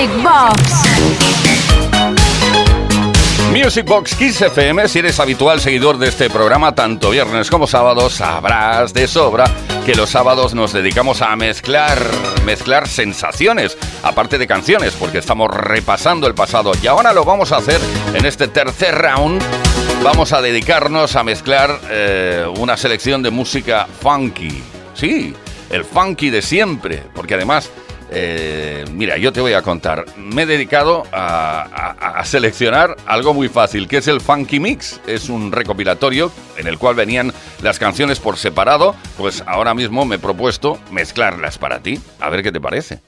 Music Box. Music Box Kiss FM, si eres habitual seguidor de este programa, tanto viernes como sábados, sabrás de sobra que los sábados nos dedicamos a mezclar, mezclar sensaciones, aparte de canciones, porque estamos repasando el pasado. Y ahora lo vamos a hacer en este tercer round. Vamos a dedicarnos a mezclar eh, una selección de música funky. Sí, el funky de siempre, porque además eh, mira, yo te voy a contar. Me he dedicado a, seleccionar algo muy fácil, que es el Funky Mix. Es un recopilatorio en el cual venían las canciones por separado. Pues ahora mismo me he propuesto mezclarlas para ti. A ver qué te parece.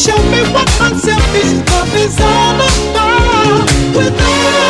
show me what my selfish love is all about. Without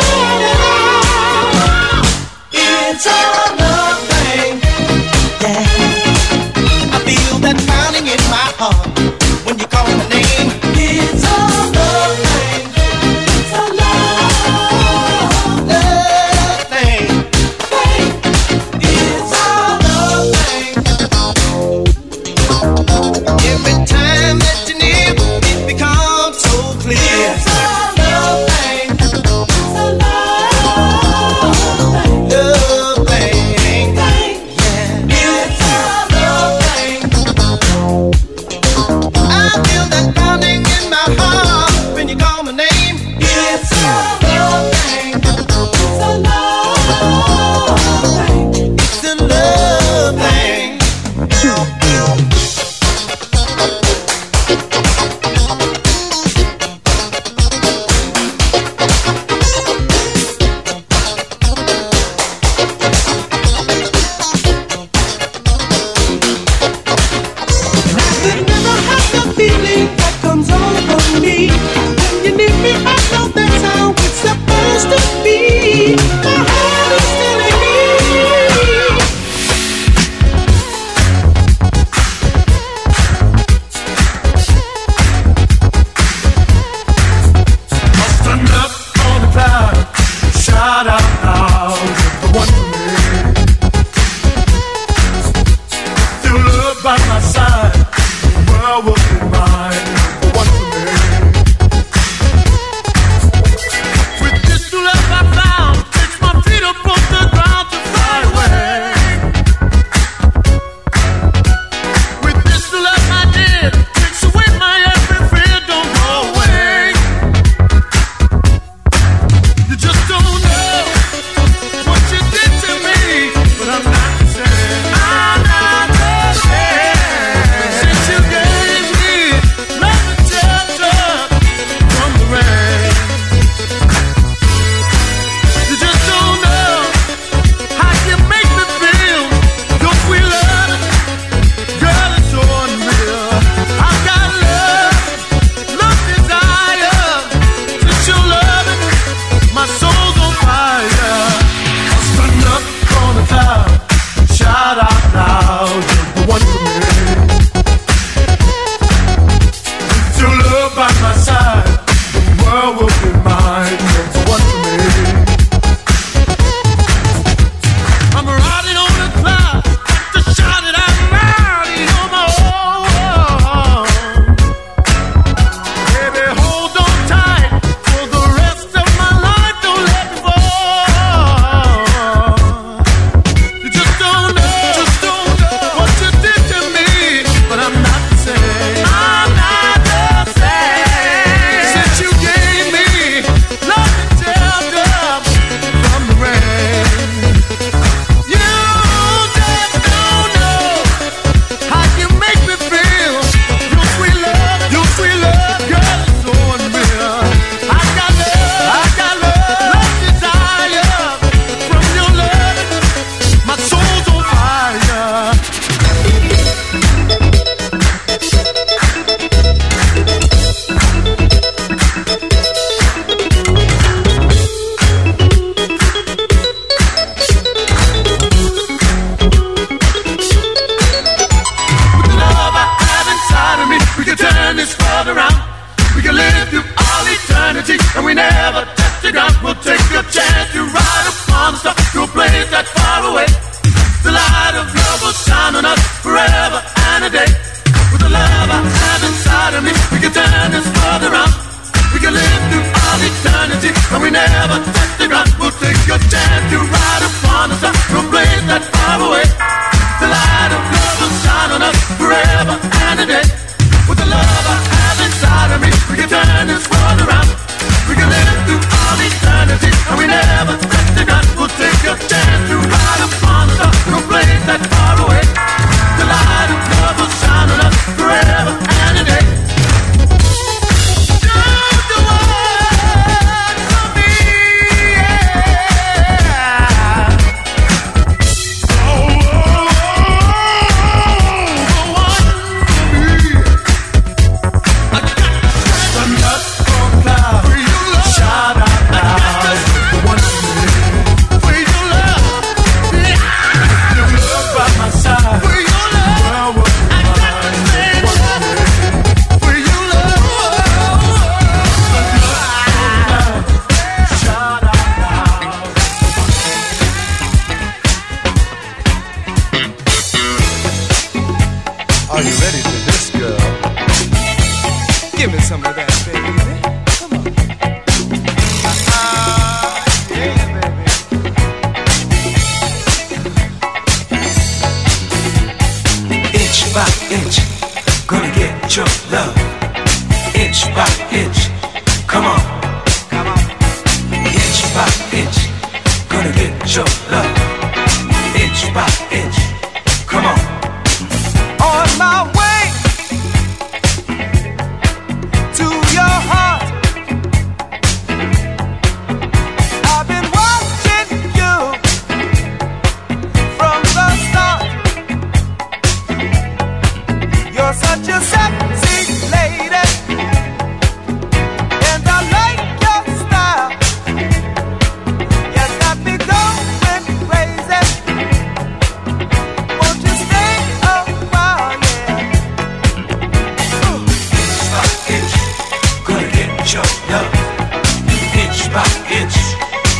by inch.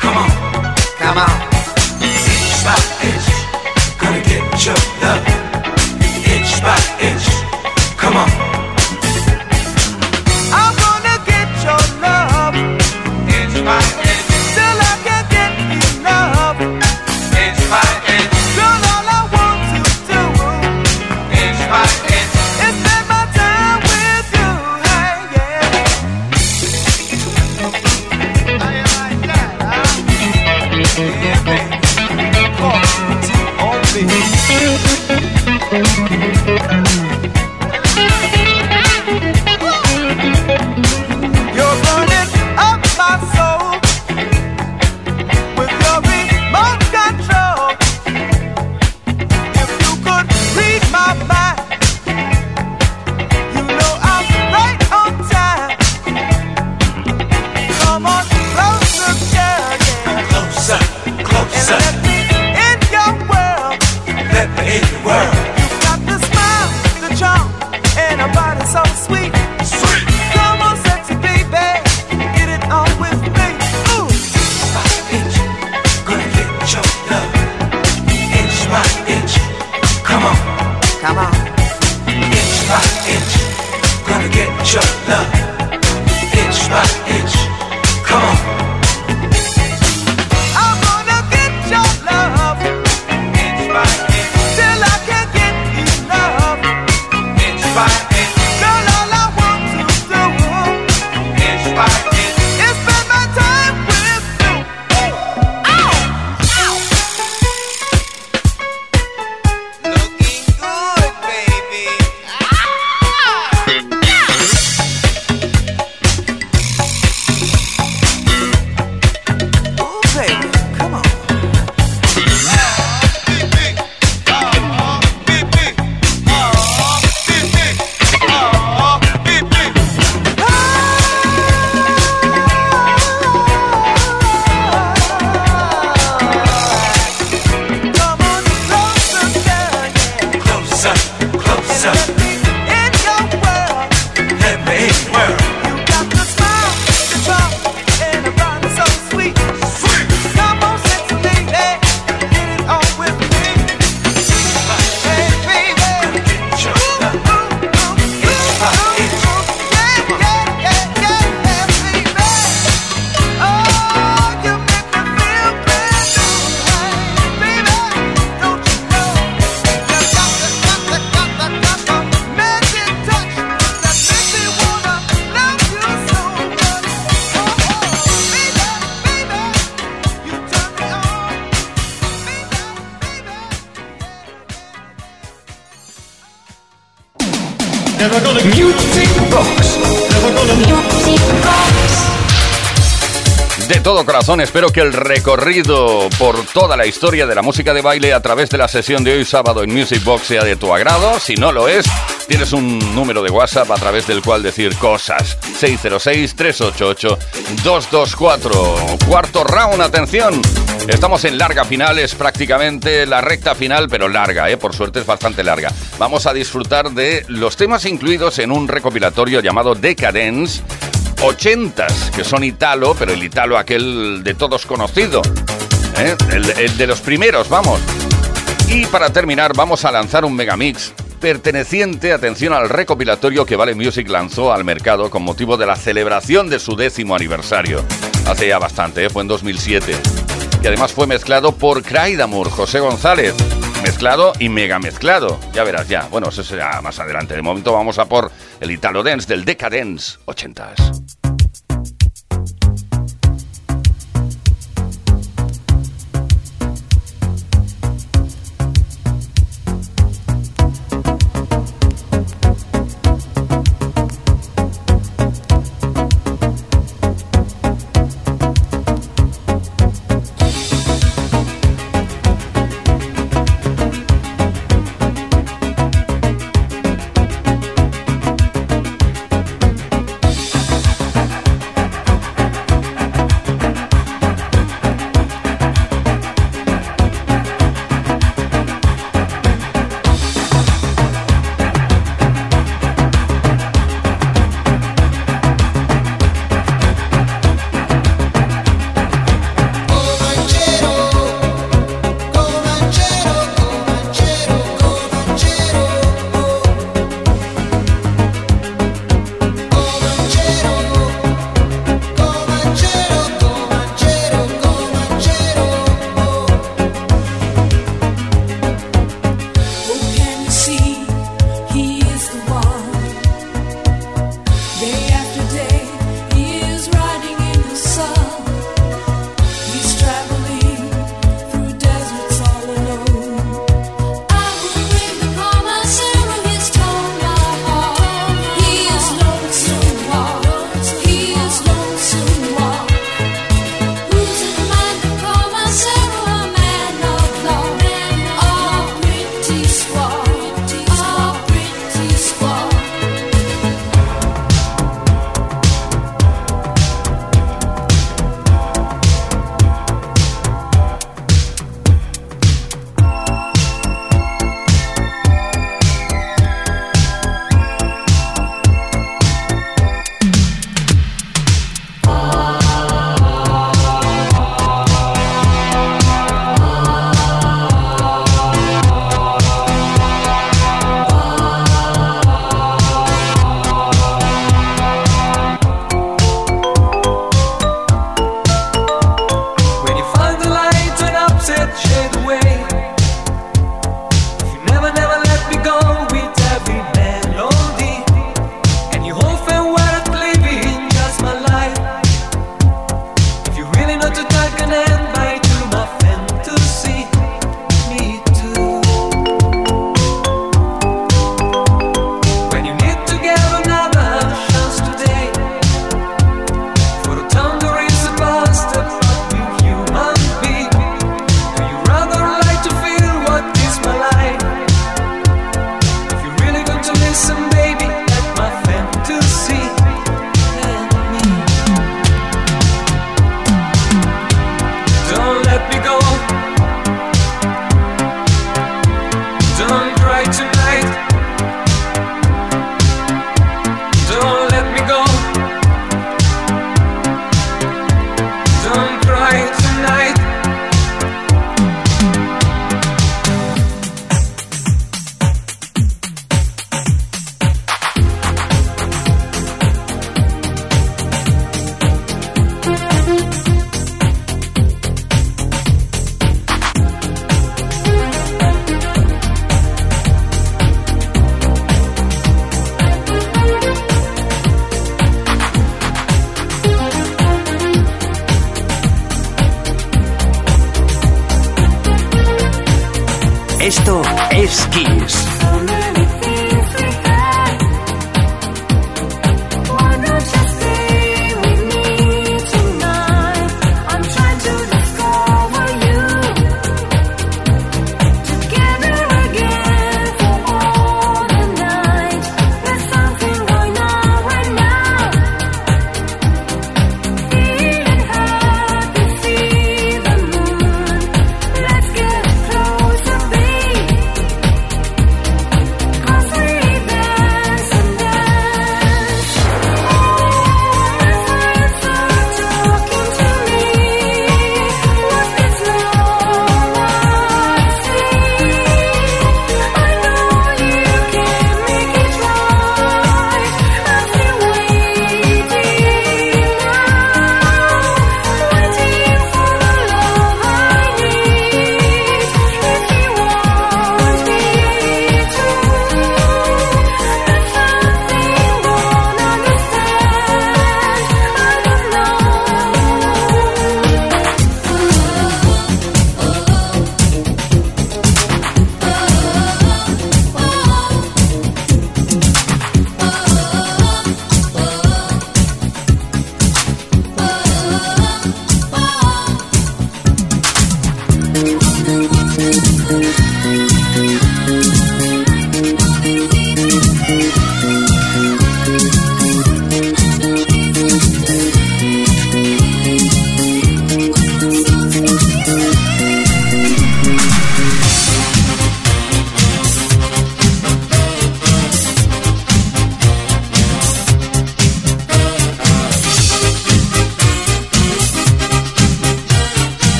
Come on. Come on. Bye. espero que el recorrido por toda la historia de la música de baile a través de la sesión de hoy sábado en Music Box sea de tu agrado. Si no lo es, tienes un número de WhatsApp a través del cual decir cosas. 606-388-224. Cuarto round, atención. Estamos en larga final, es prácticamente la recta final, pero larga, ¿eh? por suerte es bastante larga. Vamos a disfrutar de los temas incluidos en un recopilatorio llamado Decadence ochentas, que son italo, pero el italo aquel de todos conocido. ¿eh? El, de los primeros, vamos. Y para terminar, vamos a lanzar un megamix perteneciente, atención, al recopilatorio que Vale Music lanzó al mercado con motivo de la celebración de su décimo aniversario. Hace ya bastante, ¿eh? fue en 2007. Y además fue mezclado por Craidamur, José González. Mezclado y mega mezclado. Ya verás, ya. Bueno, eso será más adelante. De momento vamos a por el Italo Dance del Decadence 80s.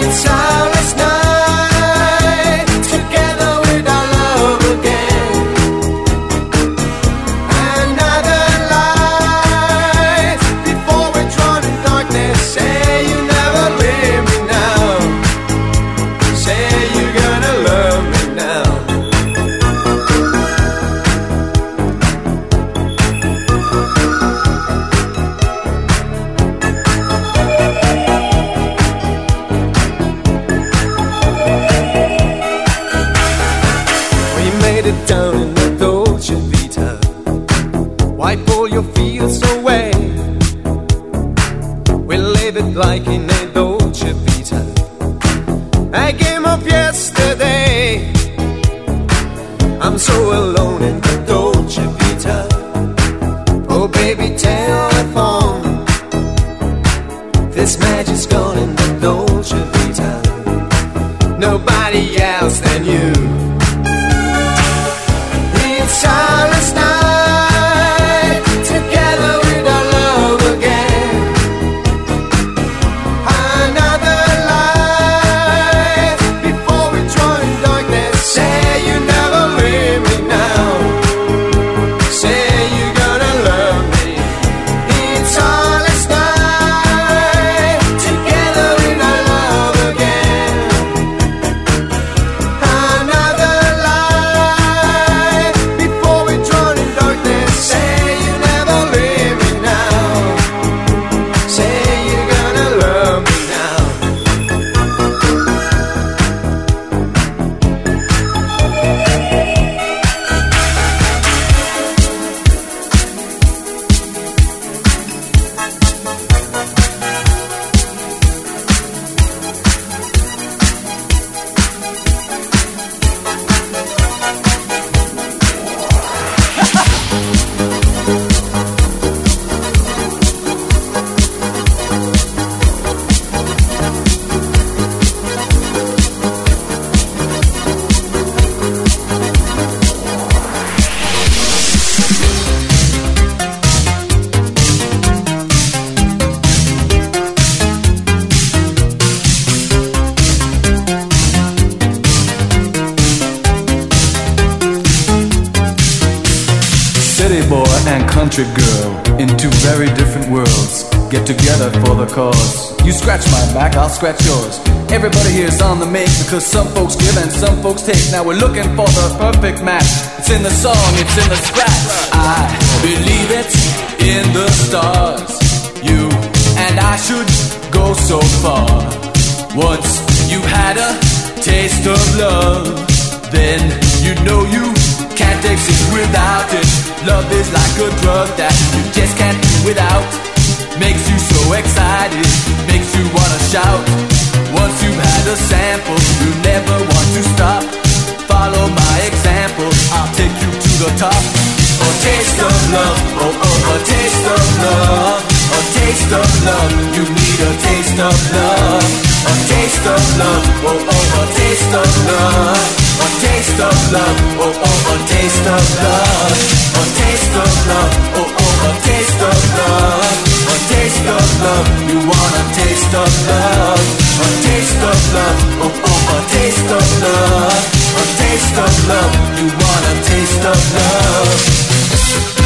Esto es because some folks give and some folks take. Now we're looking for the perfect match. It's in the song, it's in the scratch. I believe it's in the stars. You and I should go so far. Once you had a taste of love, then you know you can't exist without it. Love is like a drug that you just can't do without. Makes you so excited, makes you wanna shout. Once you've had a sample, you never want to stop. Follow my example, I'll take you to the top. A taste of love, oh oh, a taste of love. A taste of love, you need a taste of love. A taste of love, oh oh, a taste of love. A taste of love, oh oh, a taste of love. A taste of love, oh oh, a taste of love. Taste of love, you want a taste of love. A taste of love, oh oh, a taste of love. A taste of love, you want a taste of love.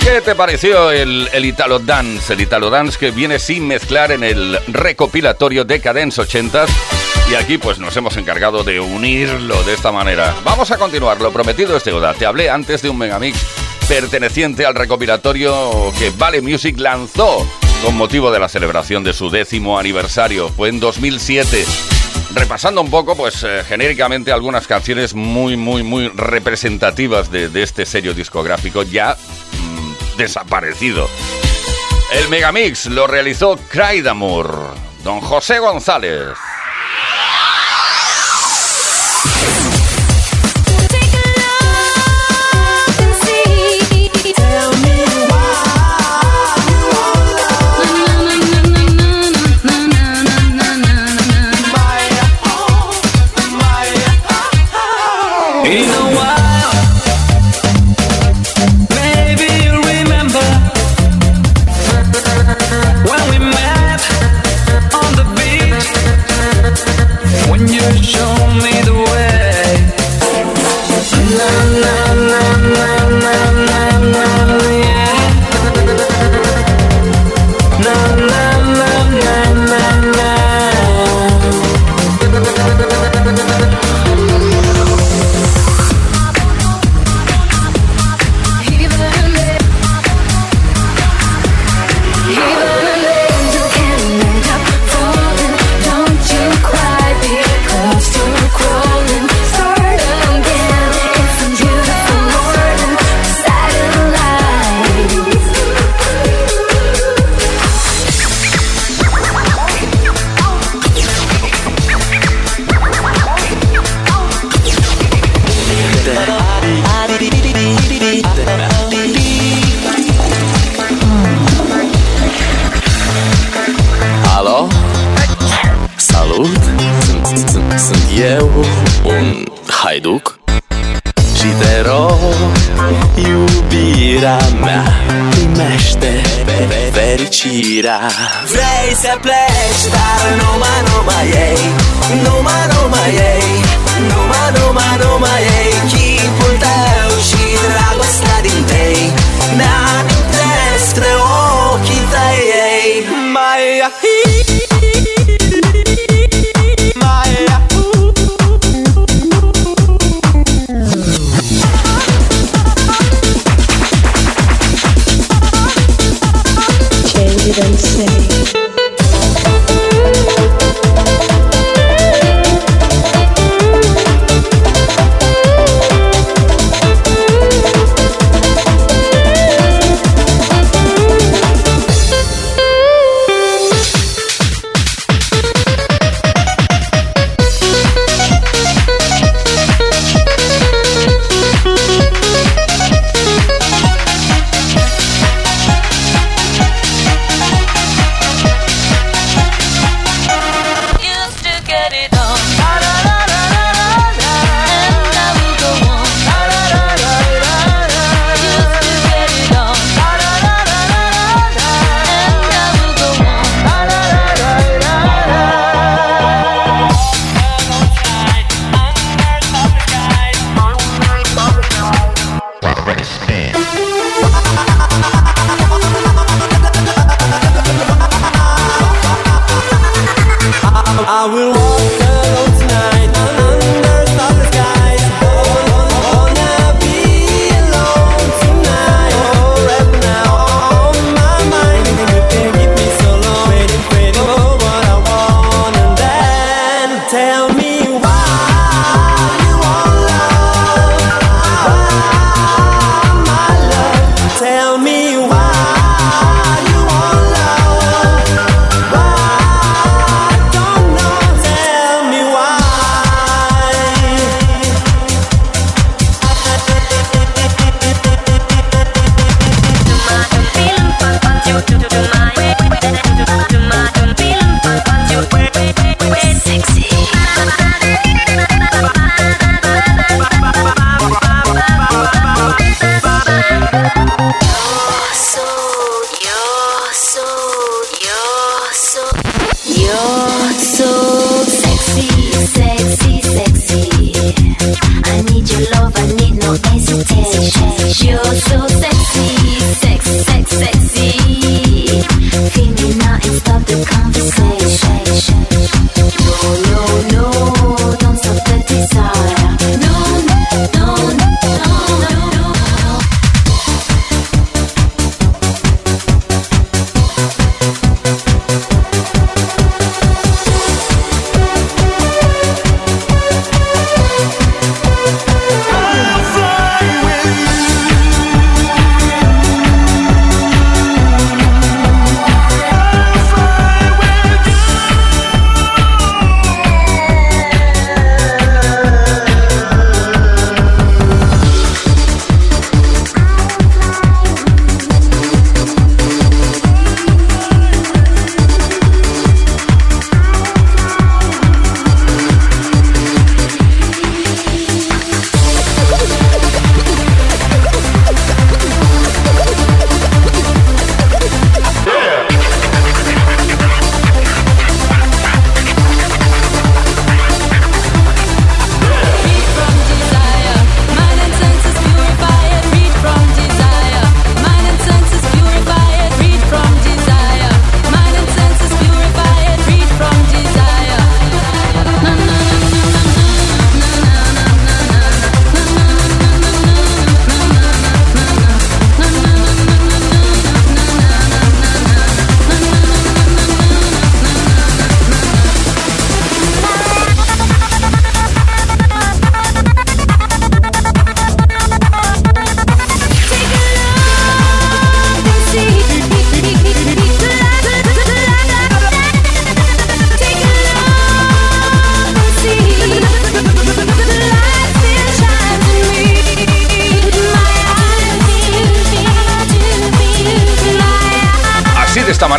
¿Qué te pareció el, el Italo Dance? El Italo Dance que viene sin mezclar en el recopilatorio Decadence 80 y aquí pues nos hemos encargado de unirlo de esta manera. Vamos a continuar, lo prometido es deuda. Te hablé antes de un megamix perteneciente al recopilatorio que Vale Music lanzó con motivo de la celebración de su décimo aniversario. Fue en 2007. Repasando un poco, pues eh, genéricamente algunas canciones muy, muy, muy representativas de, este sello discográfico ya mm, desaparecido. El Megamix lo realizó Craidamur, don José González.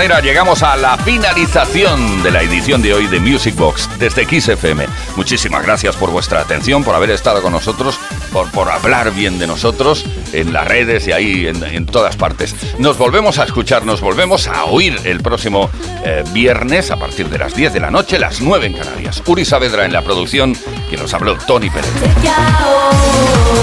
Manera llegamos a la finalización de la edición de hoy de Music Box desde Kiss FM. Muchísimas gracias por vuestra atención, por haber estado con nosotros, por, por hablar bien de nosotros en las redes y ahí en, en todas partes. Nos volvemos a escuchar, nos volvemos a oír el próximo eh, viernes a partir de las 10 de la noche, las 9 en Canarias. Uri Saavedra en la producción, quien nos habló Tony Pérez. Quiero.